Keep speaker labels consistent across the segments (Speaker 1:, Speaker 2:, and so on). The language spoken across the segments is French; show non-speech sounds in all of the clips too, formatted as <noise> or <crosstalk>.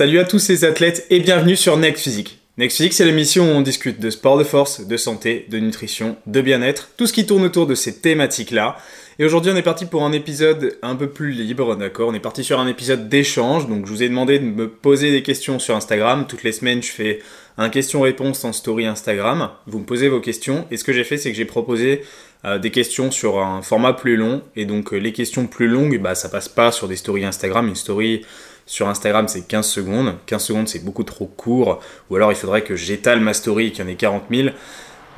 Speaker 1: Salut à tous ces athlètes et bienvenue sur Next Physique. Next Physique, c'est l'émission où on discute de sport de force, de santé, de nutrition, de bien-être, tout ce qui tourne autour de ces thématiques-là. Et aujourd'hui, on est parti pour un épisode un peu plus libre, d'accord? On est parti sur un épisode d'échange, donc je vous ai demandé de me poser des questions sur Instagram. Toutes les semaines, je fais un question-réponse en story Instagram. Vous me posez vos questions, et ce que j'ai fait, c'est que j'ai proposé euh, des questions sur un format plus long, et donc euh, les questions plus longues, bah, ça passe pas sur des stories Instagram. Une story sur Instagram, c'est 15 secondes. 15 secondes, c'est beaucoup trop court. Ou alors, il faudrait que j'étale ma story et qu'il y en ait 40 000.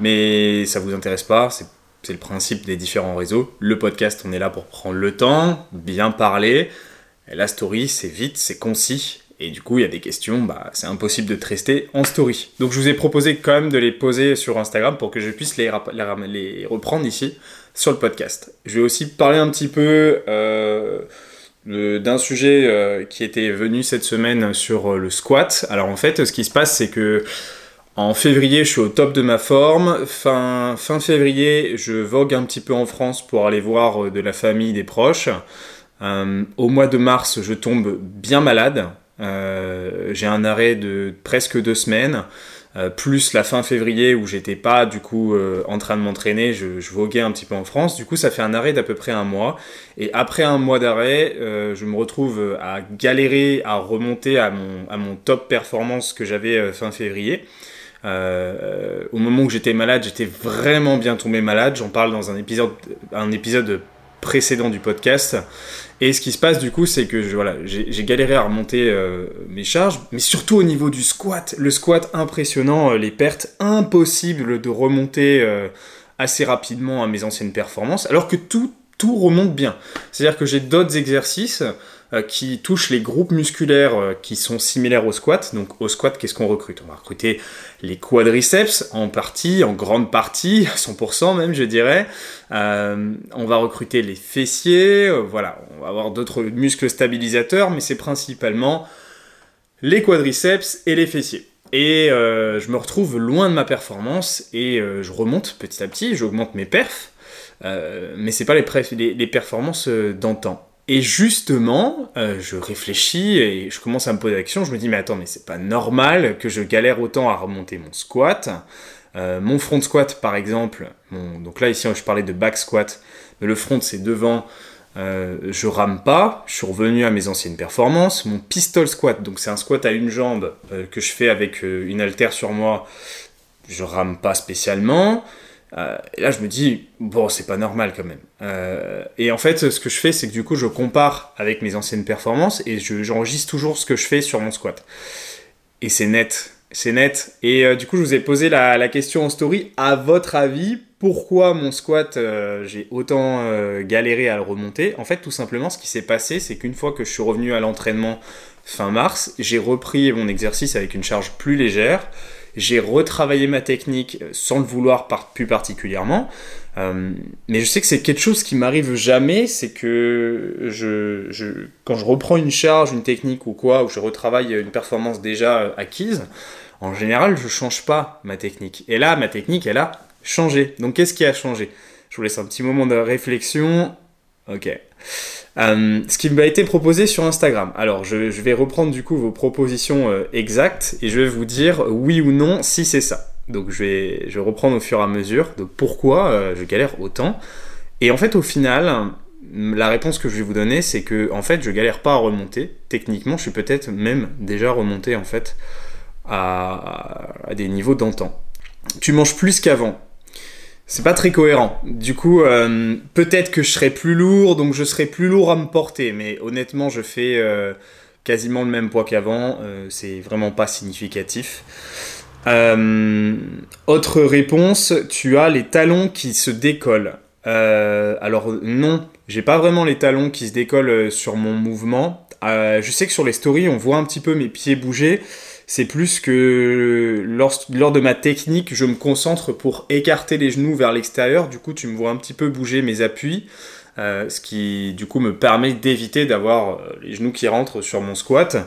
Speaker 1: Mais ça vous intéresse pas. C'est le principe des différents réseaux. Le podcast, on est là pour prendre le temps, bien parler. La story, c'est vite, c'est concis. Et du coup, il y a des questions, bah, c'est impossible de te rester en story. Donc, je vous ai proposé quand même de les poser sur Instagram pour que je puisse les, les reprendre ici sur le podcast. Je vais aussi parler un petit peu euh, d'un sujet euh, qui était venu cette semaine sur euh, le squat. Alors en fait, ce qui se passe, c'est que en février, je suis au top de ma forme. Fin, février, je vogue un petit peu en France pour aller voir euh, de la famille, des proches. au mois de mars, je tombe bien malade. J'ai un arrêt de presque deux semaines. Euh, plus la fin février où j'étais pas du coup euh, en train de m'entraîner, je, voguais un petit peu en France. Du coup, ça fait un arrêt d'à peu près un mois. Et après un mois d'arrêt, euh, je me retrouve à galérer à remonter à mon, à mon top performance que j'avais fin février. au moment où j'étais malade, j'étais vraiment bien tombé malade. J'en parle dans un épisode, un épisode précédent du podcast. Et ce qui se passe du coup, c'est que voilà, j'ai galéré à remonter euh, mes charges, mais surtout au niveau du squat. Le squat impressionnant, euh, les pertes impossibles de remonter euh, assez rapidement à mes anciennes performances, alors que tout, tout remonte bien. C'est-à-dire que j'ai d'autres exercices qui touchent les groupes musculaires qui sont similaires au squat. Donc au squat, qu'est-ce qu'on recrute? On va recruter les quadriceps en partie, en grande partie, 100% même je dirais. On va recruter les fessiers, voilà, va avoir d'autres muscles stabilisateurs, mais c'est principalement les quadriceps et les fessiers. Et je me retrouve loin de ma performance et je remonte petit à petit, j'augmente mes perfs, mais c'est pas les, performances d'antan. Et justement, euh, je réfléchis et je commence à me poser la question. Je me dis, mais attends, mais c'est pas normal que je galère autant à remonter mon squat. Euh, mon front squat, par exemple, donc là, ici, je parlais de back squat, mais le front, c'est devant. Euh, je rame pas, je suis revenu à mes anciennes performances. Mon pistol squat, donc c'est un squat à une jambe que je fais avec une haltère sur moi, je rame pas spécialement. Euh, et là, je me dis, bon, c'est pas normal quand même. Euh, et en fait, ce que je fais, c'est que du coup, je compare avec mes anciennes performances et j'enregistre toujours ce que je fais sur mon squat. Et c'est net, c'est net. Et euh, du coup, je vous ai posé la, question en story. À votre avis, pourquoi mon squat, j'ai autant galéré à le remonter? En fait, tout simplement, ce qui s'est passé, c'est qu'une fois que je suis revenu à l'entraînement fin mars, j'ai repris mon exercice avec une charge plus légère j'ai retravaillé ma technique euh, sans le vouloir plus particulièrement. Euh, mais je sais que c'est quelque chose qui m'arrive jamais, c'est que je, quand je reprends une charge, une technique ou quoi, ou je retravaille une performance déjà euh, acquise, en général, je change pas ma technique. Et là, ma technique, elle a changé. Donc, qu'est-ce qui a changé? Je vous laisse un petit moment de réflexion. Ok. Euh, ce qui m'a été proposé sur Instagram. Alors, je, vais reprendre du coup vos propositions euh, exactes et je vais vous dire oui ou non si c'est ça. Donc, je vais, reprendre au fur et à mesure. Donc, pourquoi euh, je galère autant? Et en fait, au final, la réponse que je vais vous donner, c'est que en fait, je galère pas à remonter. Techniquement, je suis peut-être même déjà remonté en fait à, des niveaux d'antan. Tu manges plus qu'avant c'est pas très cohérent. Du coup, euh, peut-être que je serai plus lourd, donc je serai plus lourd à me porter, mais honnêtement, je fais euh, quasiment le même poids qu'avant, euh, c'est vraiment pas significatif. autre réponse, tu as les talons qui se décollent. alors non, j'ai pas vraiment les talons qui se décollent sur mon mouvement. je sais que sur les stories, on voit un petit peu mes pieds bouger c'est plus que lors, de ma technique, je me concentre pour écarter les genoux vers l'extérieur. Du coup, tu me vois un petit peu bouger mes appuis, euh, ce qui du coup me permet d'éviter d'avoir euh, les genoux qui rentrent sur mon squat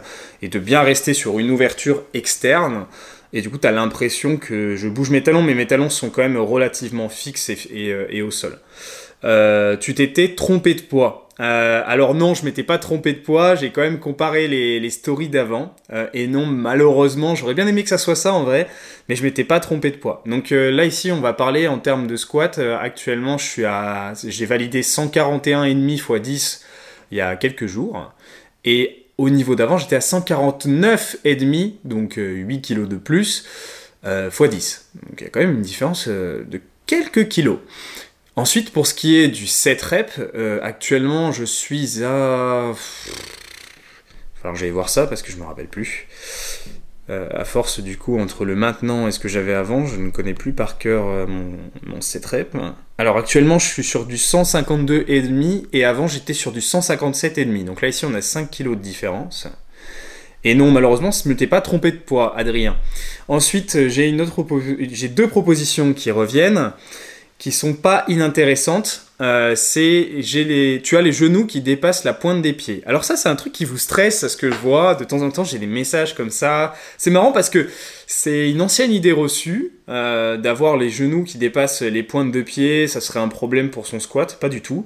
Speaker 1: et de bien rester sur une ouverture externe. Et du coup, tu l'impression que je bouge mes talons, mais mes talons sont quand même relativement fixes et, et, euh, au sol. tu t'étais trompé de poids. Euh, alors non, je m'étais pas trompé de poids, j'ai quand même comparé les, stories d'avant. Euh, et non, malheureusement, j'aurais bien aimé que ça soit ça en vrai, mais je m'étais pas trompé de poids. Donc euh, là ici, on va parler en termes de squat. actuellement, j'ai validé 141,5 x 10 il y a quelques jours. Et au niveau d'avant, j'étais à 149,5, donc 8 kg de plus, x 10. Donc il y a quand même une différence de quelques kilos. Ensuite, pour ce qui est du 7 reps, euh, actuellement je suis à. Alors j'allais voir ça parce que je me rappelle plus. Euh, à force du coup entre le maintenant et ce que j'avais avant, je ne connais plus par cœur euh, mon, mon 7 reps. Alors actuellement je suis sur du 152,5 et avant j'étais sur du 157,5. Donc là ici on a 5 kg de différence. Et non, malheureusement, je ne m'étais pas trompé de poids, Adrien. Ensuite, j'ai deux propositions qui reviennent qui sont pas inintéressantes. Euh, c'est les tu as les genoux qui dépassent la pointe des pieds. Alors ça c'est un truc qui vous stresse à ce que je vois de temps en temps j'ai des messages comme ça. C'est marrant parce que c'est une ancienne idée reçue euh, d'avoir les genoux qui dépassent les pointes de pied, ça serait un problème pour son squat, pas du tout.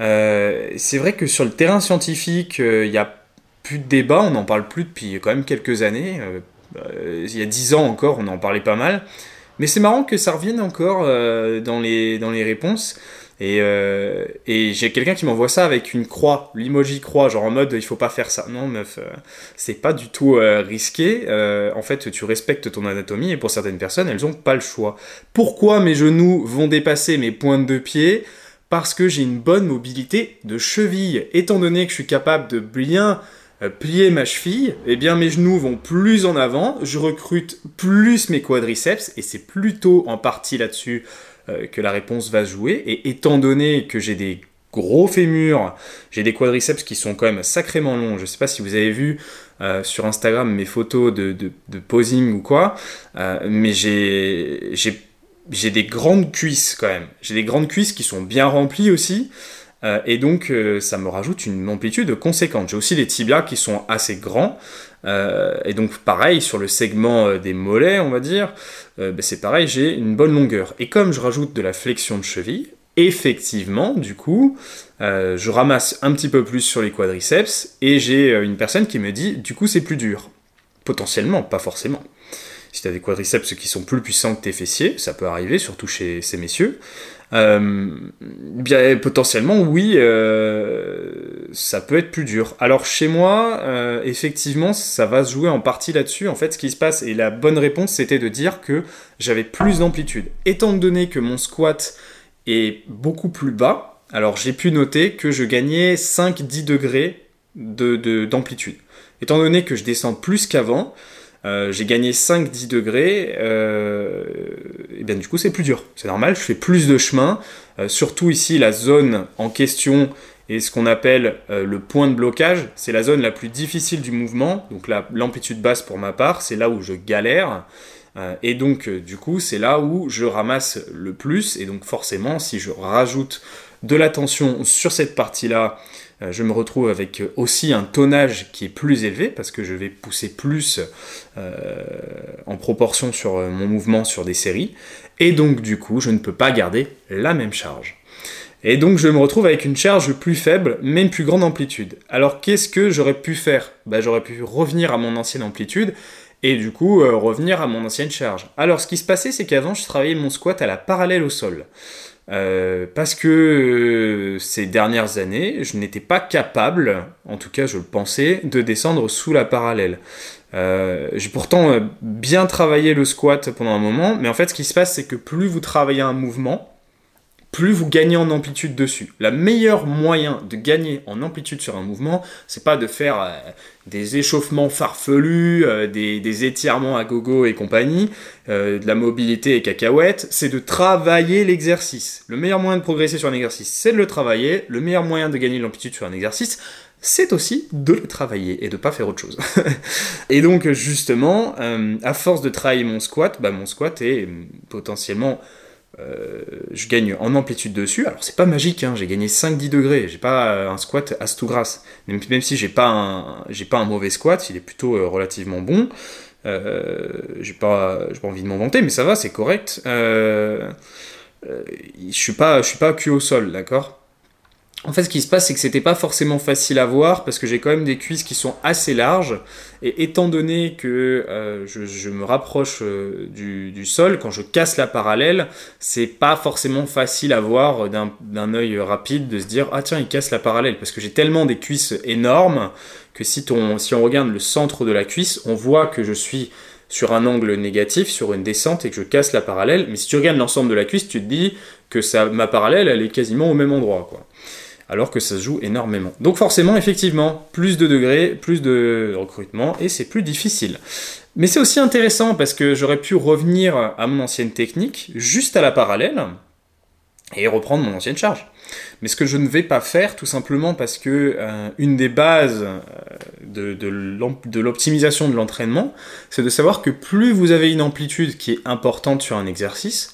Speaker 1: Euh, c'est vrai que sur le terrain scientifique il y a plus de débat, on n'en parle plus depuis quand même quelques années. il y a dix ans encore on en parlait pas mal. Mais c'est marrant que ça revienne encore euh, dans, les, réponses. Et, euh, et j'ai quelqu'un qui m'envoie ça avec une croix, l'emoji croix, genre en mode il faut pas faire ça. Non, meuf, euh, c'est pas du tout risqué. en fait, tu respectes ton anatomie et pour certaines personnes, elles ont pas le choix. Pourquoi mes genoux vont dépasser mes pointes de pied? Parce que j'ai une bonne mobilité de cheville. Étant donné que je suis capable de bien plier ma cheville, eh bien mes genoux vont plus en avant, je recrute plus mes quadriceps, et c'est plutôt en partie là-dessus euh, que la réponse va jouer. Et étant donné que j'ai des gros fémurs, j'ai des quadriceps qui sont quand même sacrément longs, je ne sais pas si vous avez vu euh, sur Instagram mes photos de posing ou quoi, mais j'ai des grandes cuisses quand même. J'ai des grandes cuisses qui sont bien remplies aussi. Euh, et donc, euh, ça me rajoute une amplitude conséquente. J'ai aussi des tibias qui sont assez grands. Euh, et donc, pareil, sur le segment des mollets, on va dire, ben, c'est pareil, j'ai une bonne longueur. Et comme je rajoute de la flexion de cheville, effectivement, du coup, je ramasse un petit peu plus sur les quadriceps. Et j'ai une personne qui me dit, du coup, c'est plus dur. Potentiellement, pas forcément. Si tu as des quadriceps qui sont plus puissants que tes fessiers, ça peut arriver, surtout chez ces messieurs, bien potentiellement oui, euh, ça peut être plus dur. Alors chez moi, euh, effectivement, ça va se jouer en partie là-dessus. En fait, ce qui se passe et la bonne réponse, c'était de dire que j'avais plus d'amplitude. Étant donné que mon squat est beaucoup plus bas, alors j'ai pu noter que je gagnais 5-10 degrés d'amplitude. De, Étant donné que je descends plus qu'avant, euh, j'ai gagné 5-10 degrés, euh, et bien du coup c'est plus dur. C'est normal, je fais plus de chemin. Euh, surtout ici, la zone en question est ce qu'on appelle le point de blocage. C'est la zone la plus difficile du mouvement. Donc l'amplitude basse pour ma part, c'est là où je galère. et donc du coup, c'est là où je ramasse le plus. Et donc forcément, si je rajoute de la tension sur cette partie-là, je me retrouve avec euh, aussi un tonnage qui est plus élevé parce que je vais pousser plus euh, en proportion sur mon mouvement sur des séries. Et donc du coup, je ne peux pas garder la même charge. Et donc je me retrouve avec une charge plus faible, mais une plus grande amplitude. Alors qu'est-ce que j'aurais pu faire? Bah, J'aurais pu revenir à mon ancienne amplitude et du coup revenir à mon ancienne charge. Alors ce qui se passait, c'est qu'avant je travaillais mon squat à la parallèle au sol. Euh, parce que euh, ces dernières années, je n'étais pas capable, en tout cas je le pensais, de descendre sous la parallèle. Euh, j'ai pourtant bien travaillé le squat pendant un moment, mais en fait ce qui se passe c'est que plus vous travaillez un mouvement, plus vous gagnez en amplitude dessus. Le meilleur moyen de gagner en amplitude sur un mouvement, c'est pas de faire euh, des échauffements farfelus, euh, des, étirements à gogo et compagnie, euh, de la mobilité et cacahuètes, c'est de travailler l'exercice. Le meilleur moyen de progresser sur un exercice, c'est de le travailler. Le meilleur moyen de gagner l'amplitude sur un exercice, c'est aussi de le travailler et de pas faire autre chose. <laughs> et donc justement, à force de travailler mon squat, bah, mon squat est potentiellement euh, je gagne en amplitude dessus. Alors c'est pas magique, hein, j'ai gagné 5-10 degrés, j'ai pas euh, un squat à tout grasse. Même, si j'ai pas, un, pas un mauvais squat, il est plutôt euh, relativement bon. j'ai pas, pas envie de m'en vanter, mais ça va, c'est correct. je suis pas, je suis pas cul au sol, d'accord? En fait, ce qui se passe, c'est que c'était pas forcément facile à voir parce que j'ai quand même des cuisses qui sont assez larges. Et étant donné que euh, je, me rapproche euh, du, sol, quand je casse la parallèle, c'est pas forcément facile à voir d'un œil rapide de se dire ah tiens il casse la parallèle parce que j'ai tellement des cuisses énormes que si, si on regarde le centre de la cuisse, on voit que je suis sur un angle négatif, sur une descente et que je casse la parallèle. Mais si tu regardes l'ensemble de la cuisse, tu te dis que ma parallèle elle est quasiment au même endroit quoi alors que ça se joue énormément. Donc forcément, effectivement, plus de degrés, plus de recrutement, et c'est plus difficile. Mais c'est aussi intéressant parce que j'aurais pu revenir à mon ancienne technique, juste à la parallèle, et reprendre mon ancienne charge. Mais ce que je ne vais pas faire, tout simplement parce que euh, une des bases euh, de, de l'optimisation de l'entraînement, c'est de savoir que plus vous avez une amplitude qui est importante sur un exercice,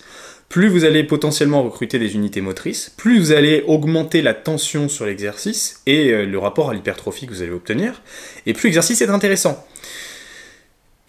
Speaker 1: plus vous allez potentiellement recruter des unités motrices, plus vous allez augmenter la tension sur l'exercice et euh, le rapport à l'hypertrophie que vous allez obtenir, et plus l'exercice est intéressant.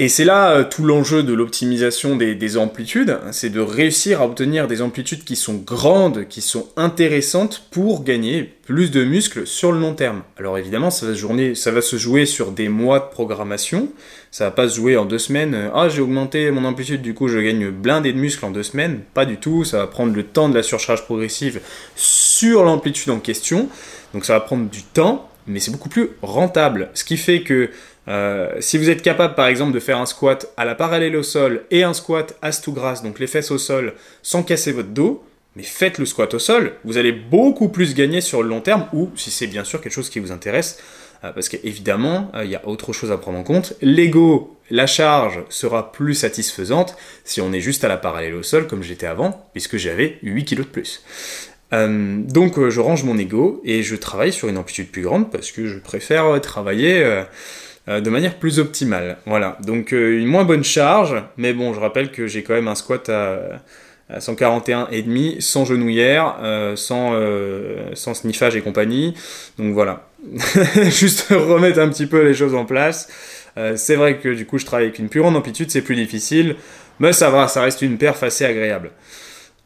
Speaker 1: Et c'est là euh, tout l'enjeu de l'optimisation des, amplitudes, c'est de réussir à obtenir des amplitudes qui sont grandes, qui sont intéressantes pour gagner plus de muscles sur le long terme. Alors évidemment, ça va se, ça va se jouer sur des mois de programmation, ça va pas se jouer en deux semaines. Ah, j'ai augmenté mon amplitude, du coup je gagne blindé de muscles en deux semaines. Pas du tout, ça va prendre le temps de la surcharge progressive sur l'amplitude en question. Donc ça va prendre du temps, mais c'est beaucoup plus rentable. Ce qui fait que euh, si vous êtes capable par exemple de faire un squat à la parallèle au sol et un squat ass to grass, donc les fesses au sol, sans casser votre dos, mais faites le squat au sol, vous allez beaucoup plus gagner sur le long terme, ou si c'est bien sûr quelque chose qui vous intéresse, euh, parce qu'évidemment, euh, il y a autre chose à prendre en compte. L'ego, la charge sera plus satisfaisante si on est juste à la parallèle au sol comme j'étais avant, puisque j'avais 8 kg de plus. donc je range mon ego et je travaille sur une amplitude plus grande parce que je préfère travailler euh, de manière plus optimale. Voilà, donc euh, une moins bonne charge, mais bon, je rappelle que j'ai quand même un squat à, à 141,5 sans genouillère, euh, sans, sans sniffage et compagnie. Donc voilà, <laughs> juste remettre un petit peu les choses en place. c'est vrai que du coup je travaille avec une plus grande amplitude, c'est plus difficile, mais ça va, ça reste une perf assez agréable.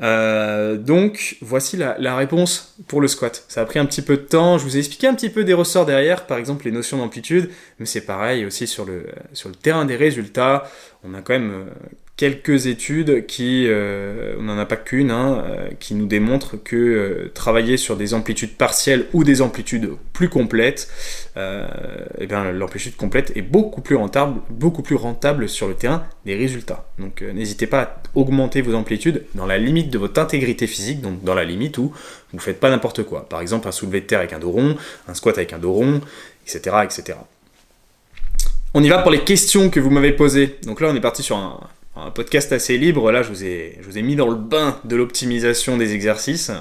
Speaker 1: Euh, donc voici la, réponse pour le squat. Ça a pris un petit peu de temps, je vous ai expliqué un petit peu des ressorts derrière, par exemple les notions d'amplitude, mais c'est pareil aussi sur le, sur le terrain des résultats. On a quand même euh, quelques études qui, euh, on n'en a pas qu'une, hein, euh, qui nous démontrent que euh, travailler sur des amplitudes partielles ou des amplitudes plus complètes, eh bien l'amplitude complète est beaucoup plus rentable, beaucoup plus rentable sur le terrain des résultats. Donc n'hésitez pas à augmenter vos amplitudes dans la limite de votre intégrité physique, donc dans la limite où vous ne faites pas n'importe quoi. Par exemple un soulevé de terre avec un dos rond, un squat avec un dos rond, etc., etc. On y va pour les questions que vous m'avez posées. Donc là, on est parti sur un, un podcast assez libre. Là, je vous ai, mis dans le bain de l'optimisation des exercices.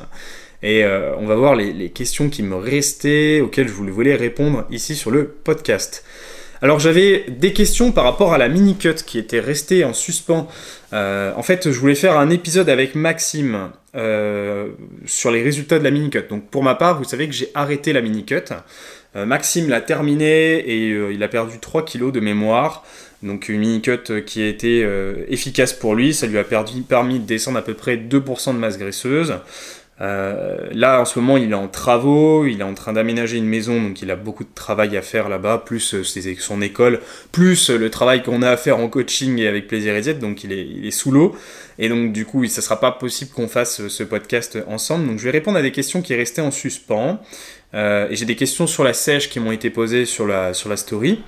Speaker 1: Et euh, on va voir les, questions qui me restaient, auxquelles je voulais répondre ici sur le podcast. Alors j'avais des questions par rapport à la mini-cut qui était restée en suspens. Euh, en fait, je voulais faire un épisode avec Maxime euh, sur les résultats de la mini-cut. Donc pour ma part, vous savez que j'ai arrêté la mini-cut. Maxime l'a terminé et il a perdu 3 kilos de mémoire. Donc une mini-cut qui a été euh, efficace pour lui, ça lui a permis de descendre à peu près 2% de masse graisseuse. Euh, là, en ce moment, il est en travaux, il est en train d'aménager une maison, donc il a beaucoup de travail à faire là-bas, plus euh, son école, plus le travail qu'on a à faire en coaching et avec Plaisir et Z, donc il est, il est sous l'eau. Et donc, du coup, ça ne sera pas possible qu'on fasse ce podcast ensemble. Donc, je vais répondre à des questions qui restaient en suspens. Et j'ai des questions sur la sèche qui m'ont été posées sur la, sur la story.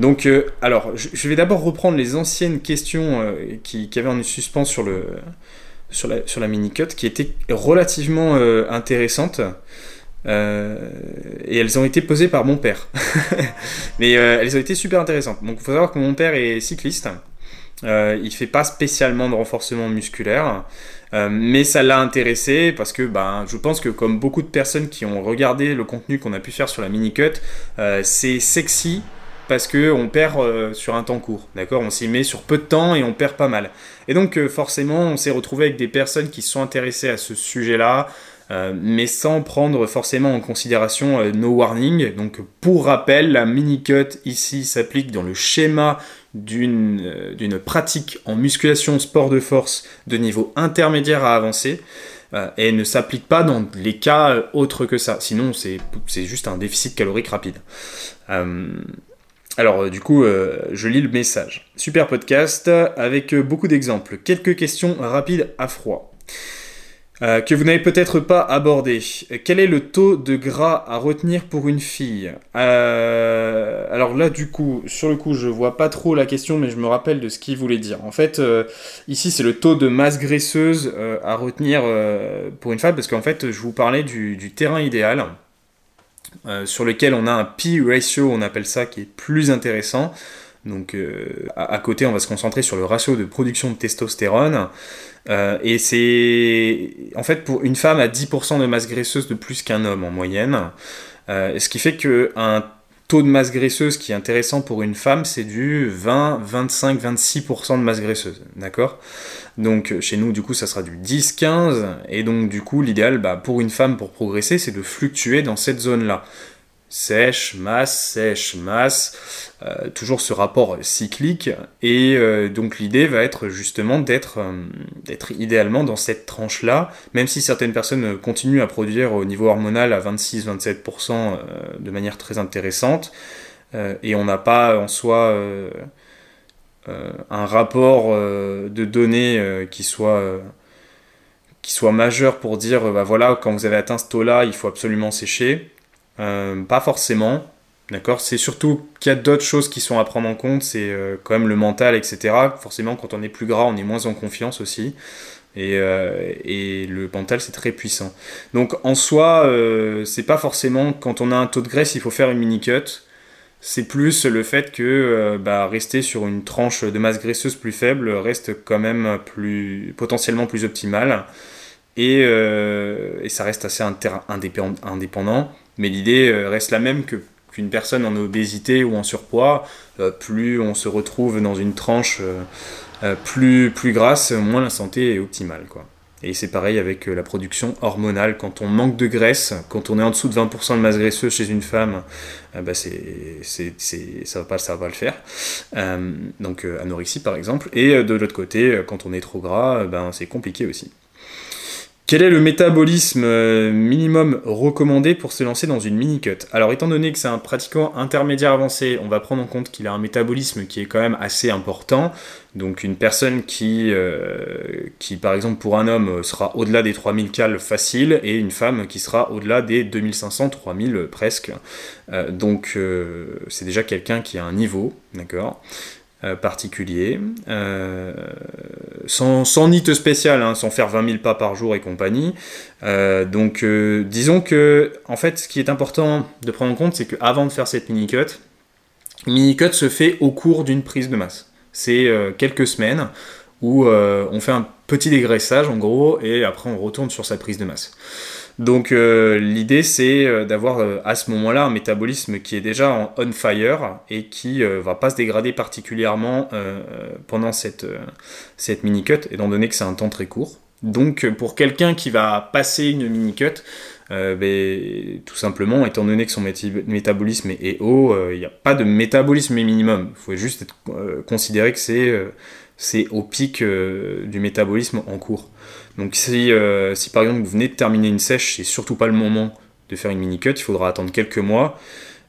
Speaker 1: Donc, euh, alors, je, vais d'abord reprendre les anciennes questions euh, qui, avaient en suspens sur, le, sur la, sur la mini-cut, qui étaient relativement euh, intéressantes. et elles ont été posées par mon père. <laughs> Mais elles ont été super intéressantes. Donc, il faut savoir que mon père est cycliste. il ne fait pas spécialement de renforcement musculaire. Mais ça l'a intéressé parce que ben, je pense que comme beaucoup de personnes qui ont regardé le contenu qu'on a pu faire sur la mini-cut, c'est sexy parce qu'on perd euh, sur un temps court, d'accord? On s'y met sur peu de temps et on perd pas mal. Et donc euh, forcément, on s'est retrouvé avec des personnes qui sont intéressées à ce sujet-là, euh, mais sans prendre forcément en considération no warning. Donc pour rappel, la mini-cut ici s'applique dans le schéma d'une pratique en musculation sport de force de niveau intermédiaire à avancé. et ne s'applique pas dans les cas autres que ça. Sinon, c'est juste un déficit calorique rapide. alors, du coup, je lis le message. Super podcast avec beaucoup d'exemples. Quelques questions rapides à froid. Euh, que vous n'avez peut-être pas abordé. Quel est le taux de gras à retenir pour une fille euh, Alors là, du coup, sur le coup, je vois pas trop la question, mais je me rappelle de ce qu'il voulait dire. En fait, euh, ici, c'est le taux de masse graisseuse à retenir pour une femme, parce qu'en fait, je vous parlais du, terrain idéal. sur lequel on a un P ratio, on appelle ça, qui est plus intéressant. Donc à, côté, on va se concentrer sur le ratio de production de testostérone. Euh, et c'est en fait pour une femme à 10% de masse graisseuse de plus qu'un homme en moyenne. Euh, ce qui fait qu'un taux de masse graisseuse qui est intéressant pour une femme, c'est du 20, 25, 26% de masse graisseuse. D'accord? Donc chez nous, du coup, ça sera du 10, 15. Et donc, du coup, l'idéal bah, pour une femme pour progresser, c'est de fluctuer dans cette zone-là sèche, masse, sèche, masse, euh, toujours ce rapport cyclique, et euh, donc l'idée va être justement d'être euh, d'être idéalement dans cette tranche-là, même si certaines personnes continuent à produire au niveau hormonal à 26-27% de manière très intéressante, et on n'a pas en soi un rapport de données qui soit majeur pour dire bah voilà quand vous avez atteint ce taux-là il faut absolument sécher euh, pas forcément. D'accord C'est surtout qu'il y a d'autres choses qui sont à prendre en compte, c'est euh, quand même le mental, etc. Forcément, quand on est plus gras, on est moins en confiance aussi. Et, euh, le mental, c'est très puissant. Donc en soi, c'est pas forcément quand on a un taux de graisse, il faut faire une mini-cut. C'est plus le fait que bah, rester sur une tranche de masse graisseuse plus faible reste quand même plus potentiellement plus optimal. Et, et ça reste assez indépendant mais l'idée euh, reste la même que qu'une personne en obésité ou en surpoids, euh, plus on se retrouve dans une tranche euh, plus, plus grasse, moins la santé est optimale. Quoi. Et c'est pareil avec la production hormonale. Quand on manque de graisse, quand on est en dessous de 20% de masse graisseuse chez une femme, bah c'est, ça, va pas, va pas le faire. donc anorexie par exemple. Et de l'autre côté, quand on est trop gras, ben, c'est compliqué aussi. Quel est le métabolisme euh, minimum recommandé pour se lancer dans une mini-cut? Alors étant donné que c'est un pratiquant intermédiaire avancé, on va prendre en compte qu'il a un métabolisme qui est quand même assez important. Donc une personne qui, euh, par exemple pour un homme sera au-delà des 3000 cales facile et une femme qui sera au-delà des 2500, 3000 presque. Euh, donc c'est déjà quelqu'un qui a un niveau, d'accord? Euh, particulier, euh, sans, sans NIT spécial, hein, sans faire 20 000 pas par jour et compagnie. Euh, donc disons que, en fait, ce qui est important de prendre en compte, c'est qu'avant de faire cette mini-cut, mini-cut se fait au cours d'une prise de masse. C'est quelques semaines où on fait un petit dégraissage en gros, et après on retourne sur sa prise de masse. Donc euh, l'idée c'est euh, d'avoir euh, à ce moment-là un métabolisme qui est déjà en on fire et qui va pas se dégrader particulièrement pendant cette, cette mini-cut, étant donné que c'est un temps très court. Donc pour quelqu'un qui va passer une mini-cut, ben, tout simplement, étant donné que son métabolisme est haut, il n'y a pas de métabolisme minimum. Il faut juste considérer que c'est au pic du métabolisme en cours. Donc euh, si, par exemple vous venez de terminer une sèche, c'est surtout pas le moment de faire une mini-cut, il faudra attendre quelques mois.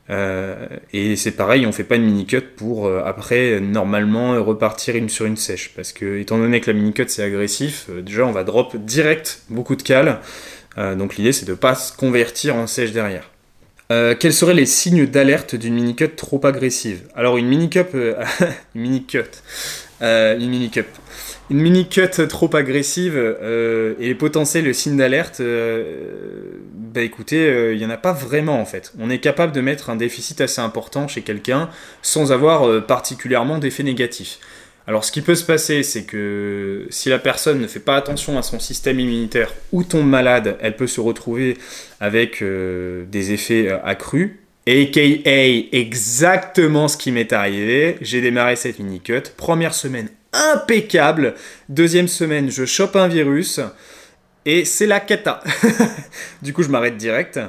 Speaker 1: Euh, et c'est pareil, on fait pas une mini-cut pour euh, après normalement repartir une sur une sèche. Parce que étant donné que la mini-cut c'est agressif, déjà on va drop direct beaucoup de cales. donc l'idée c'est de pas se convertir en sèche derrière. quels seraient les signes d'alerte d'une mini-cut trop agressive? Alors une mini-cut, <laughs> une mini-cut, une mini-cut. Une mini-cut trop agressive euh, et potentiel signe d'alerte, euh, bah écoutez, il euh, n'y en a pas vraiment en fait. On est capable de mettre un déficit assez important chez quelqu'un sans avoir particulièrement d'effet négatif. Alors ce qui peut se passer, c'est que si la personne ne fait pas attention à son système immunitaire ou tombe malade, elle peut se retrouver avec des effets accrus. AKA exactement ce qui m'est arrivé. J'ai démarré cette mini-cut. Première semaine impeccable. Deuxième semaine, je chope un virus. Et c'est la cata. <laughs> du coup, je m'arrête direct.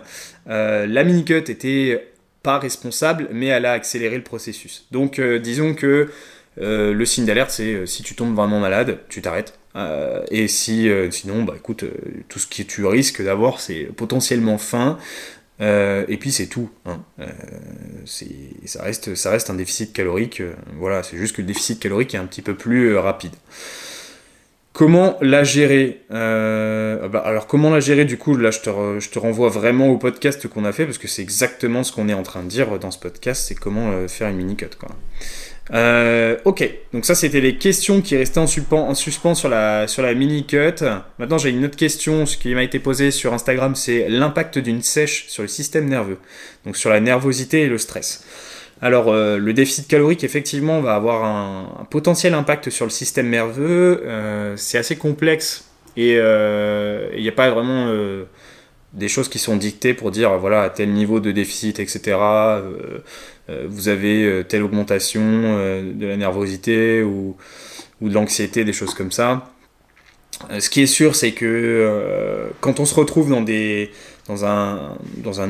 Speaker 1: Euh, la mini-cut était pas responsable, mais elle a accéléré le processus. Donc, euh, disons que euh, le signe d'alerte, c'est si tu tombes vraiment malade, tu t'arrêtes. et si, sinon, bah écoute, tout ce que tu risques d'avoir, c'est potentiellement faim. Et puis c'est tout. Hein. ça, reste, ça reste un déficit calorique. voilà, c'est juste que le déficit calorique est un petit peu plus rapide. Comment la gérer? Euh, bah, Alors comment la gérer? Du coup Là je te, je te renvoie vraiment au podcast qu'on a fait parce que c'est exactement ce qu'on est en train de dire dans ce podcast, c'est comment euh, faire une mini cut quoi. Euh, ok, donc ça c'était les questions qui restaient en, en suspens sur la, sur la mini cut. Maintenant j'ai une autre question, ce qui m'a été posé sur Instagram, c'est l'impact d'une sèche sur le système nerveux, donc sur la nervosité et le stress. Alors, euh, le déficit calorique, effectivement, va avoir un, potentiel impact sur le système nerveux. Euh, c'est assez complexe et il n'y a pas vraiment des choses qui sont dictées pour dire, voilà, à tel niveau de déficit, etc., vous avez telle augmentation de la nervosité ou, ou de l'anxiété, des choses comme ça. Ce qui est sûr, c'est que quand on se retrouve dans, des, dans, un, dans un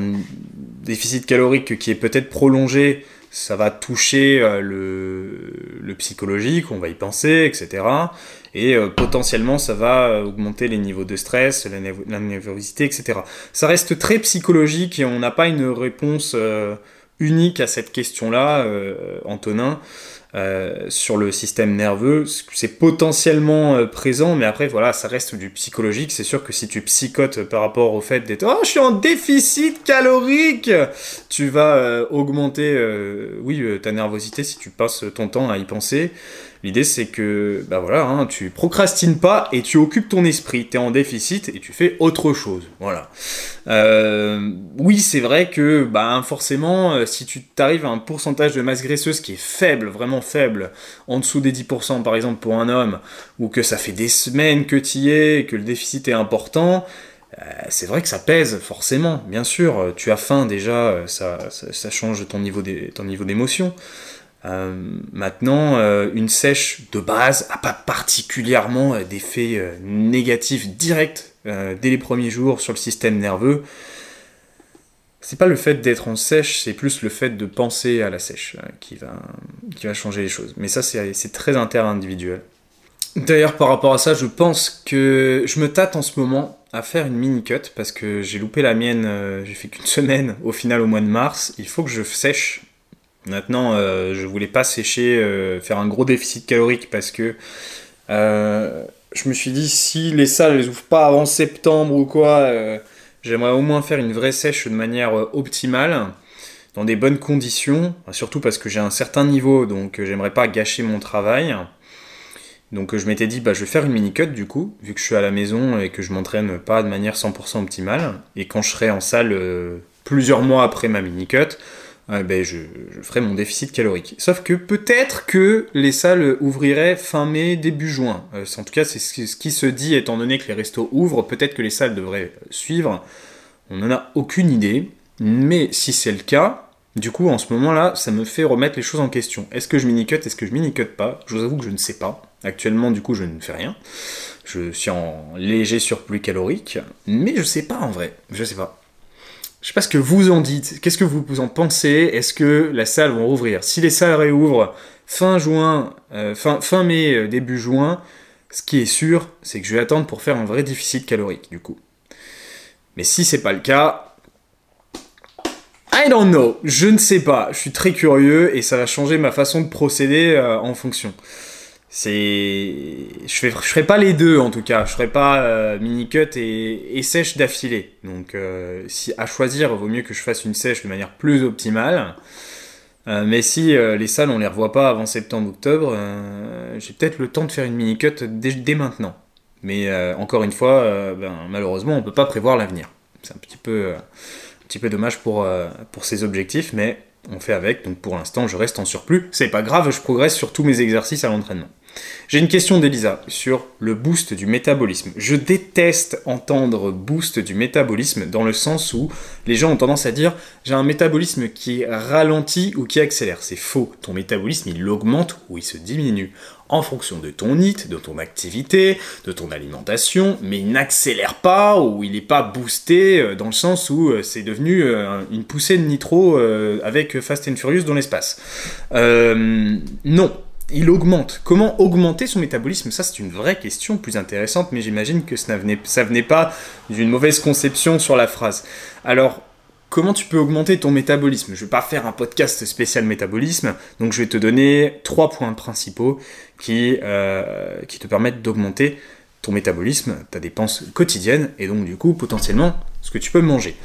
Speaker 1: déficit calorique qui est peut-être prolongé, ça va toucher euh, le, psychologique, on va y penser, etc. Et euh, potentiellement, ça va euh, augmenter les niveaux de stress, la, nervosité, etc. Ça reste très psychologique et on n'a pas une réponse unique à cette question-là, Antonin. Euh, sur le système nerveux, c'est potentiellement euh, présent, mais après, voilà, ça reste du psychologique. C'est sûr que si tu psychotes par rapport au fait d'être Oh, je suis en déficit calorique Tu vas euh, augmenter, oui, ta nervosité si tu passes ton temps à y penser. L'idée, c'est que, bah voilà, hein, tu procrastines pas et tu occupes ton esprit. Tu es en déficit et tu fais autre chose. Voilà. Euh, oui, c'est vrai que, bah, forcément, euh, si tu arrives à un pourcentage de masse graisseuse qui est faible, vraiment faible, en dessous des 10% par exemple pour un homme, ou que ça fait des semaines que tu y es, que le déficit est important, euh, c'est vrai que ça pèse, forcément, bien sûr. Tu as faim déjà, ça, ça, change ton niveau d'émotion. Euh, maintenant, euh, une sèche de base n'a pas particulièrement euh, d'effets négatifs directs dès les premiers jours sur le système nerveux. C'est pas le fait d'être en sèche, c'est plus le fait de penser à la sèche qui, va, qui va changer les choses. Mais ça, c'est très inter-individuel. D'ailleurs, par rapport à ça, je pense que je me tâte en ce moment à faire une mini cut parce que j'ai loupé la mienne, j'ai fait qu'une <laughs> semaine au final au mois de mars. Il faut que je sèche Maintenant, euh, je voulais pas sécher, euh, faire un gros déficit calorique parce que euh, je me suis dit si les salles les ouvrent pas avant septembre ou quoi, j'aimerais au moins faire une vraie sèche de manière optimale, dans des bonnes conditions, surtout parce que j'ai un certain niveau, donc j'aimerais pas gâcher mon travail. Donc je m'étais dit, bah, je vais faire une mini-cut du coup, vu que je suis à la maison et que je m'entraîne pas de manière 100% optimale. Et quand je serai en salle plusieurs mois après ma mini-cut, ah, ben je, ferai mon déficit calorique. Sauf que peut-être que les salles ouvriraient fin mai, début juin. Euh, en tout cas, c'est ce qui se dit, étant donné que les restos ouvrent, peut-être que les salles devraient suivre. On n'en a aucune idée. Mais si c'est le cas, du coup, en ce moment-là, ça me fait remettre les choses en question. Est-ce que je mini-cut Est-ce que je mini-cut pas? Je vous avoue que je ne sais pas. Actuellement, du coup, je ne fais rien. Je suis en léger surplus calorique. Mais je sais pas en vrai. Je sais pas. Je sais pas ce que vous en dites. Qu'est-ce que vous en pensez? Est-ce que la salle va rouvrir? Si les salles réouvrent fin juin, euh, fin, fin mai, euh, début juin, ce qui est sûr, c'est que je vais attendre pour faire un vrai déficit calorique, du coup. Mais si c'est pas le cas, I don't know. Je ne sais pas. Je suis très curieux et ça va changer ma façon de procéder euh, en fonction c'est je je ferai pas les deux en tout cas. Je ferai pas euh, mini cut et, et sèche d'affilée. Donc euh, si à choisir vaut mieux que je fasse une sèche de manière plus optimale. Euh, mais si les salles on les revoit pas avant septembre octobre j'ai peut-être le temps de faire une mini cut dès, maintenant. Mais encore une fois ben, malheureusement on peut pas prévoir l'avenir. C'est un petit peu un petit peu dommage pour pour ces objectifs mais on fait avec. Donc pour l'instant je reste en surplus. C'est pas grave je progresse sur tous mes exercices à l'entraînement j'ai une question d'Elisa sur le boost du métabolisme. Je déteste entendre boost du métabolisme dans le sens où les gens ont tendance à dire j'ai un métabolisme qui ralentit ou qui accélère. C'est faux. Ton métabolisme il augmente ou il se diminue en fonction de ton NIT, de ton activité, de ton alimentation, mais il n'accélère pas ou il n'est pas boosté euh, dans le sens où euh, c'est devenu euh, une poussée de nitro avec Fast and Furious dans l'espace. non, il augmente. Comment augmenter son métabolisme? Ça, c'est une vraie question plus intéressante, mais j'imagine que ça venait, venait pas d'une mauvaise conception sur la phrase. Alors, comment tu peux augmenter ton métabolisme? Je vais pas faire un podcast spécial métabolisme, donc je vais te donner trois points principaux qui, euh, qui te permettent d'augmenter ton métabolisme, ta dépense quotidienne, et donc du coup potentiellement ce que tu peux manger.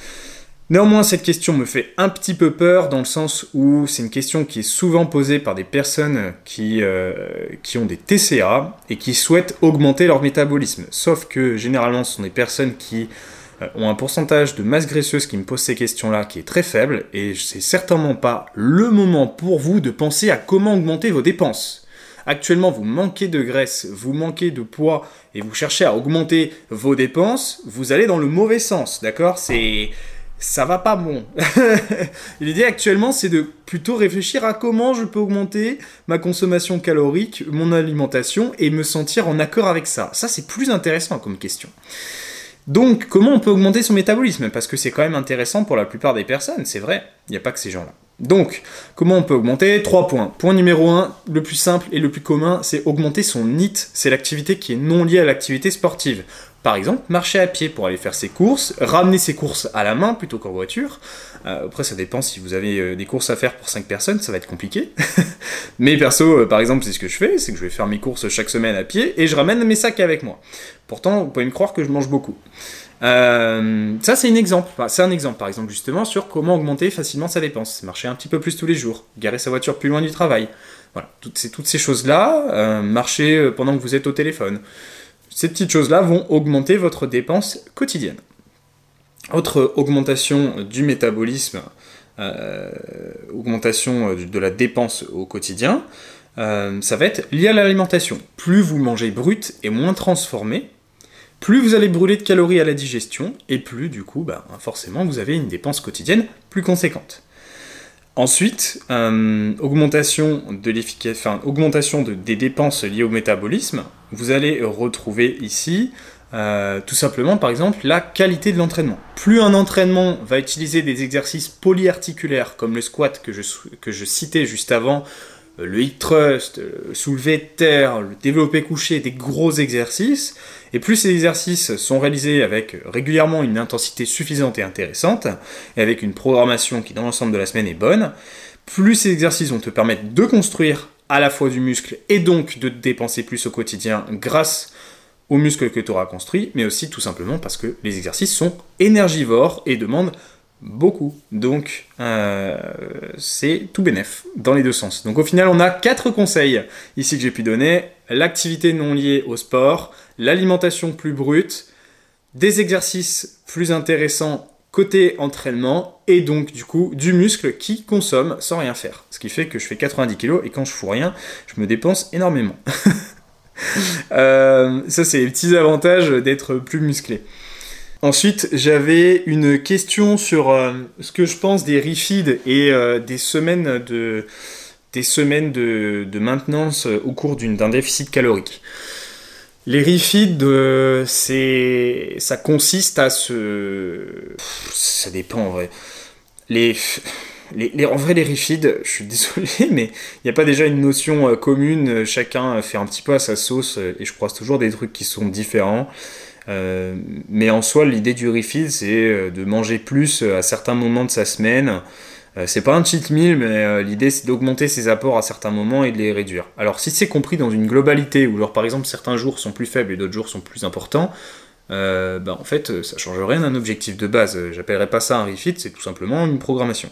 Speaker 1: Néanmoins, cette question me fait un petit peu peur dans le sens où c'est une question qui est souvent posée par des personnes qui, euh, qui ont des TCA et qui souhaitent augmenter leur métabolisme. Sauf que généralement, ce sont des personnes qui euh, ont un pourcentage de masse graisseuse qui me pose ces questions-là qui est très faible et c'est certainement pas le moment pour vous de penser à comment augmenter vos dépenses. Actuellement, vous manquez de graisse, vous manquez de poids et vous cherchez à augmenter vos dépenses, vous allez dans le mauvais sens, d'accord? C'est ça va pas bon. <laughs> L'idée actuellement, c'est de plutôt réfléchir à comment je peux augmenter ma consommation calorique, mon alimentation et me sentir en accord avec ça. Ça, c'est plus intéressant comme question. Donc, comment on peut augmenter son métabolisme? Parce que c'est quand même intéressant pour la plupart des personnes, c'est vrai. Il n'y a pas que ces gens-là. Donc, comment on peut augmenter Trois points. Point numéro un, le plus simple et le plus commun, c'est augmenter son NIT. C'est l'activité qui est non liée à l'activité sportive. Par exemple, marcher à pied pour aller faire ses courses, ramener ses courses à la main plutôt qu'en voiture. Euh, après, ça dépend si vous avez euh, des courses à faire pour 5 personnes, ça va être compliqué. <laughs> Mais perso, euh, par exemple, c'est ce que je fais, c'est que je vais faire mes courses chaque semaine à pied et je ramène mes sacs avec moi. Pourtant, vous pouvez me croire que je mange beaucoup. Ça, c'est un exemple. par exemple, justement, sur comment augmenter facilement sa dépense. Marcher un petit peu plus tous les jours, garer sa voiture plus loin du travail. Voilà, toutes ces, choses-là, marcher pendant que vous êtes au téléphone. Ces petites choses-là vont augmenter votre dépense quotidienne. Autre augmentation du métabolisme, euh, augmentation de la dépense au quotidien, euh, ça va être lié à l'alimentation. Plus vous mangez brut et moins transformé, plus vous allez brûler de calories à la digestion, et plus du coup, bah, forcément, vous avez une dépense quotidienne plus conséquente. Ensuite, euh, augmentation, des dépenses liées au métabolisme. Vous allez retrouver ici euh, tout simplement, par exemple, la qualité de l'entraînement. Plus un entraînement va utiliser des exercices polyarticulaires comme le squat que je, que je citais juste avant, euh, le hip thrust, le soulevé de terre, le développé couché, des gros exercices, et plus ces exercices sont réalisés avec régulièrement une intensité suffisante et intéressante, et avec une programmation qui dans l'ensemble de la semaine est bonne, plus ces exercices vont te permettre de construire à la fois du muscle et donc de dépenser plus au quotidien grâce aux muscles que tu auras construits, mais aussi tout simplement parce que les exercices sont énergivores et demandent beaucoup. Donc, euh, c'est tout bénef dans les deux sens. Donc, au final, on a quatre conseils ici que j'ai pu donner l'activité non liée au sport, l'alimentation plus brute, des exercices plus intéressants côté entraînement et donc du coup du muscle qui consomme sans rien faire. Ce qui fait que je fais 90 kg et quand je fous rien, je me dépense énormément. <laughs> Euh, ça c'est les petits avantages d'être plus musclé. Ensuite, j'avais une question sur euh, ce que je pense des refids et euh, des semaines de des semaines de, maintenance au cours d'un déficit calorique. Les c'est ça consiste à se ça dépend en vrai. Les les, en vrai, les rifides, je suis <laughs> désolé, mais il n'y a pas déjà une notion commune. Chacun fait un petit peu à sa sauce et je croise toujours des trucs qui sont différents. Euh, mais en soi, l'idée du refeed, c'est euh, de manger plus euh, à certains moments de sa semaine. C'est pas un cheat meal, mais l'idée c'est d'augmenter ses apports à certains moments et de les réduire. Alors si c'est compris dans une globalité, où par exemple certains jours sont plus faibles et d'autres jours sont plus importants, bah, en fait ça change rien d'un objectif de base. J'appellerais pas ça un refeed, c'est tout simplement une programmation.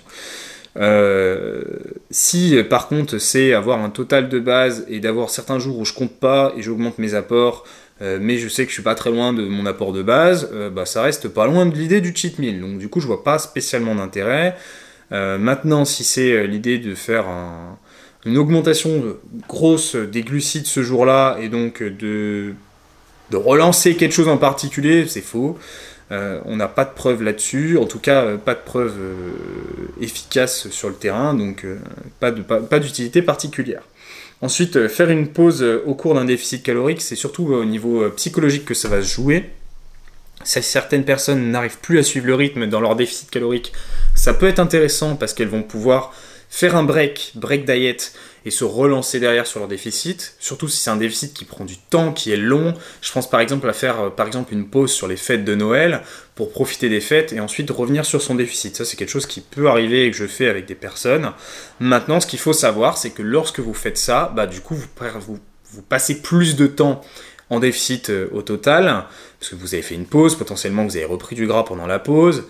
Speaker 1: si par contre c'est avoir un total de base et d'avoir certains jours où je compte pas et j'augmente mes apports, euh, mais je sais que je suis pas très loin de mon apport de base, euh, bah, ça reste pas loin de l'idée du cheat meal. Donc du coup, je vois pas spécialement d'intérêt. Euh, maintenant, si c'est l'idée de faire une augmentation grosse des glucides ce jour-là et donc de, relancer quelque chose en particulier, c'est faux. on n'a pas de preuves là-dessus, en tout cas pas de preuves efficaces sur le terrain, donc pas d'utilité pas, particulière. Ensuite, euh, faire une pause euh, au cours d'un déficit calorique, c'est surtout euh, au niveau psychologique que ça va se jouer. Si certaines personnes n'arrivent plus à suivre le rythme dans leur déficit calorique, ça peut être intéressant parce qu'elles vont pouvoir faire un break, break diet, et se relancer derrière sur leur déficit, surtout si c'est un déficit qui prend du temps, qui est long. Je pense par exemple à faire euh, par exemple une pause sur les fêtes de Noël pour profiter des fêtes et ensuite revenir sur son déficit. Ça c'est quelque chose qui peut arriver et que je fais avec des personnes. Maintenant ce qu'il faut savoir c'est que lorsque vous faites ça, bah du coup vous, passez plus de temps en déficit euh, au total, parce que vous avez fait une pause, potentiellement vous avez repris du gras pendant la pause,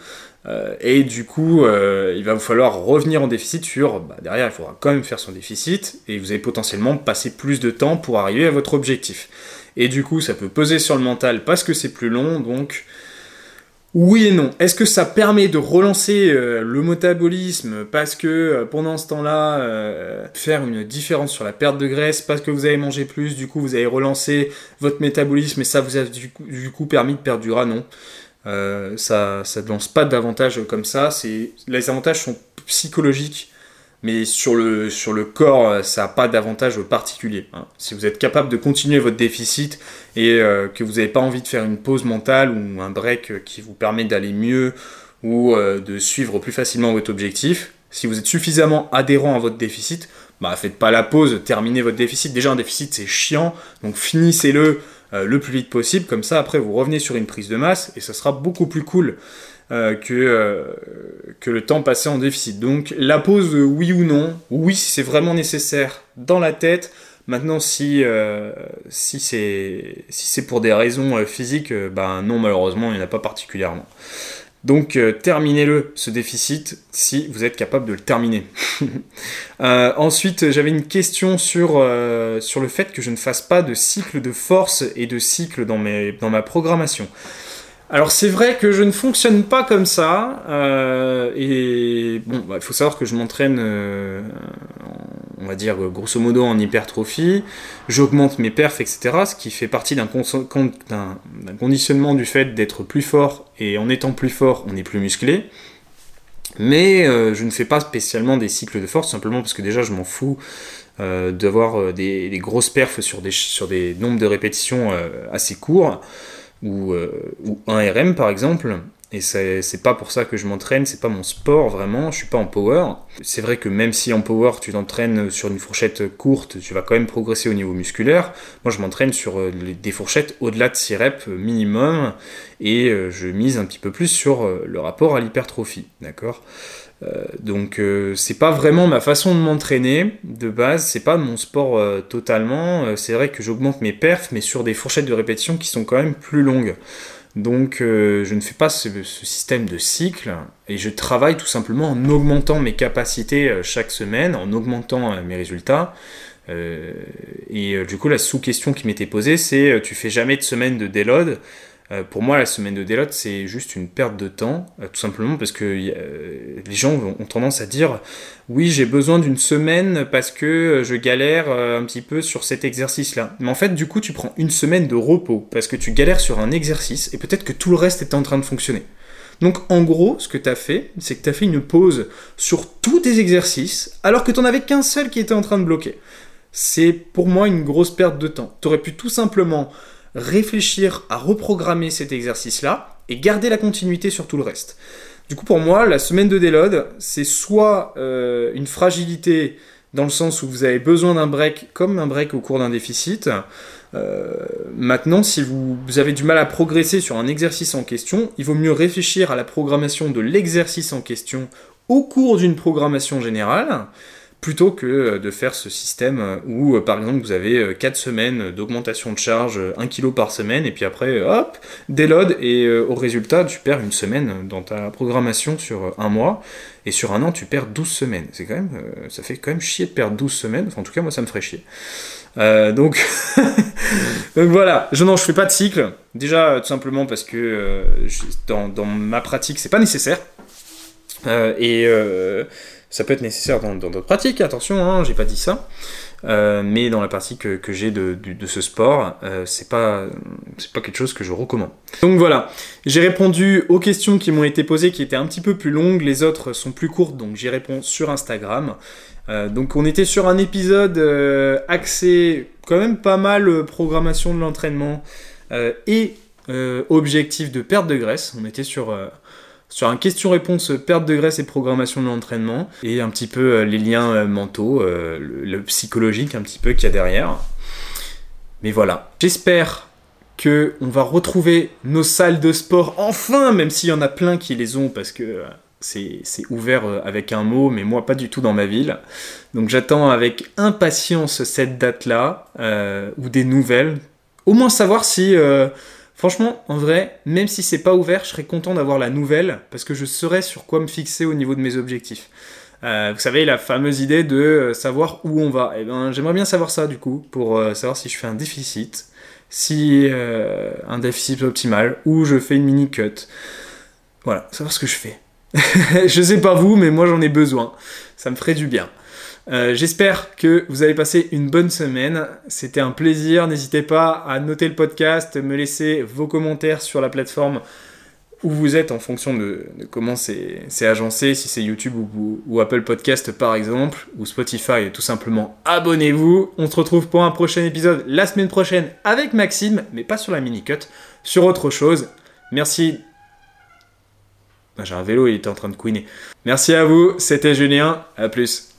Speaker 1: euh, et du coup, euh, il va vous falloir revenir en déficit sur, bah, derrière, il faudra quand même faire son déficit, et vous allez potentiellement passer plus de temps pour arriver à votre objectif. Et du coup, ça peut peser sur le mental parce que c'est plus long, donc oui et non. Est-ce que ça permet de relancer euh, le métabolisme parce que euh, pendant ce temps-là, euh, faire une différence sur la perte de graisse parce que vous avez mangé plus, du coup vous avez relancé votre métabolisme et ça vous a du coup, permis de perdre du gras? Non. ça ne lance pas d'avantages comme ça. Les avantages sont psychologiques mais sur le, corps, euh, ça n'a pas d'avantage particulier. Hein. Si vous êtes capable de continuer votre déficit et euh, que vous n'avez pas envie de faire une pause mentale ou un break qui vous permet d'aller mieux ou euh, de suivre plus facilement votre objectif, si vous êtes suffisamment adhérent à votre déficit, bah faites pas la pause, terminez votre déficit. Déjà un déficit c'est chiant, donc finissez-le le plus vite possible, comme ça après vous revenez sur une prise de masse et ça sera beaucoup plus cool. Euh, que, euh, que le temps passé en déficit. Donc la pause, oui ou non, oui si c'est vraiment nécessaire dans la tête. Maintenant, si, euh, c'est pour des raisons physiques, ben non, malheureusement, il n'y en a pas particulièrement. Donc terminez-le, ce déficit, si vous êtes capable de le terminer. <laughs> ensuite, j'avais une question sur, le fait que je ne fasse pas de cycle de force et de cycle dans ma programmation. Alors c'est vrai que je ne fonctionne pas comme ça, euh, et bon, bah, il faut savoir que je m'entraîne, euh, on va dire grosso modo en hypertrophie, j'augmente mes perfs, etc., ce qui fait partie d'un conditionnement du fait d'être plus fort, et en étant plus fort, on est plus musclé. Mais euh, je ne fais pas spécialement des cycles de force, simplement parce que déjà je m'en fous d'avoir des, grosses perfs sur des, sur des nombres de répétitions assez courts ou, euh, ou un RM par exemple. Et c'est pas pour ça que je m'entraîne, c'est pas mon sport vraiment, je suis pas en power. C'est vrai que même si en power tu t'entraînes sur une fourchette courte, tu vas quand même progresser au niveau musculaire. Moi je m'entraîne sur euh, des fourchettes au-delà de 6 reps minimum et euh, je mise un petit peu plus sur le rapport à l'hypertrophie, d'accord? Donc c'est pas vraiment ma façon de m'entraîner de base, c'est pas mon sport totalement. c'est vrai que j'augmente mes perfs, mais sur des fourchettes de répétition qui sont quand même plus longues. Donc euh, je ne fais pas ce, système de cycle et je travaille tout simplement en augmentant mes capacités euh, chaque semaine, en augmentant euh, mes résultats. et du coup la sous-question qui m'était posée c'est tu fais jamais de semaine de déload euh, pour moi, la semaine de délote, c'est juste une perte de temps, euh, tout simplement parce que euh, les gens ont tendance à dire oui, j'ai besoin d'une semaine parce que je galère un petit peu sur cet exercice-là. Mais en fait, du coup, tu prends une semaine de repos parce que tu galères sur un exercice et peut-être que tout le reste est en train de fonctionner. Donc en gros, ce que tu as fait, c'est que tu as fait une pause sur tous tes exercices alors que tu n'en avais qu'un seul qui était en train de bloquer. C'est pour moi une grosse perte de temps. Tu aurais pu tout simplement réfléchir à reprogrammer cet exercice-là et garder la continuité sur tout le reste. Du coup, pour moi, la semaine de déload, c'est soit euh, une fragilité dans le sens où vous avez besoin d'un break comme un break au cours d'un déficit. Euh, maintenant, si vous, vous, avez du mal à progresser sur un exercice en question, il vaut mieux réfléchir à la programmation de l'exercice en question au cours d'une programmation générale plutôt que euh, de faire ce système euh, où, euh, par exemple, vous avez 4 semaines d'augmentation de charge, 1 kg par semaine, et puis après, hop, déload, et au résultat, tu perds une semaine dans ta programmation sur un mois, et sur un an, tu perds 12 semaines. C'est quand même, ça fait quand même chier de perdre 12 semaines, enfin, en tout cas, moi, ça me ferait chier. <laughs> donc, voilà, je, non, je fais pas de cycle. Déjà, tout simplement parce que dans, dans, ma pratique, c'est pas nécessaire. et ça peut être nécessaire dans d'autres pratiques, attention, hein, j'ai pas dit ça. Euh, mais dans la partie que, j'ai de, ce sport, euh, c'est pas, quelque chose que je recommande. Donc voilà, j'ai répondu aux questions qui m'ont été posées qui étaient un petit peu plus longues, les autres sont plus courtes, donc j'y réponds sur Instagram. Euh, donc on était sur un épisode axé quand même pas mal programmation de l'entraînement et objectif de perte de graisse. On était sur sur un question-réponse perte de graisse et programmation de l'entraînement, et un petit peu les liens mentaux, le, le, psychologique un petit peu qu'il y a derrière. Mais voilà, j'espère que on va retrouver nos salles de sport enfin, même s'il y en a plein qui les ont parce que c'est ouvert euh, avec un mot, mais moi pas du tout dans ma ville. Donc j'attends avec impatience cette date-là, euh, ou des nouvelles. Au moins savoir si, euh, franchement, en vrai, même si c'est pas ouvert, je serais content d'avoir la nouvelle, parce que je saurais sur quoi me fixer au niveau de mes objectifs. vous savez, la fameuse idée de savoir où on va. Eh ben, j'aimerais bien savoir ça, du coup, pour savoir si je fais un déficit, si un déficit optimal, ou je fais une mini cut. Voilà, savoir ce que je fais. <laughs> je sais pas vous, mais moi j'en ai besoin. Ça me ferait du bien. Euh, j'espère que vous avez passé une bonne semaine. C'était un plaisir. N'hésitez pas à noter le podcast, me laisser vos commentaires sur la plateforme où vous êtes en fonction de, comment c'est agencé, si c'est YouTube ou, Apple Podcast par exemple, ou Spotify, tout simplement abonnez-vous. On se retrouve pour un prochain épisode la semaine prochaine avec Maxime, mais pas sur la mini-cut, sur autre chose. Merci ah, j'ai un vélo, il était en train de couiner. Merci à vous, c'était Julien, à plus.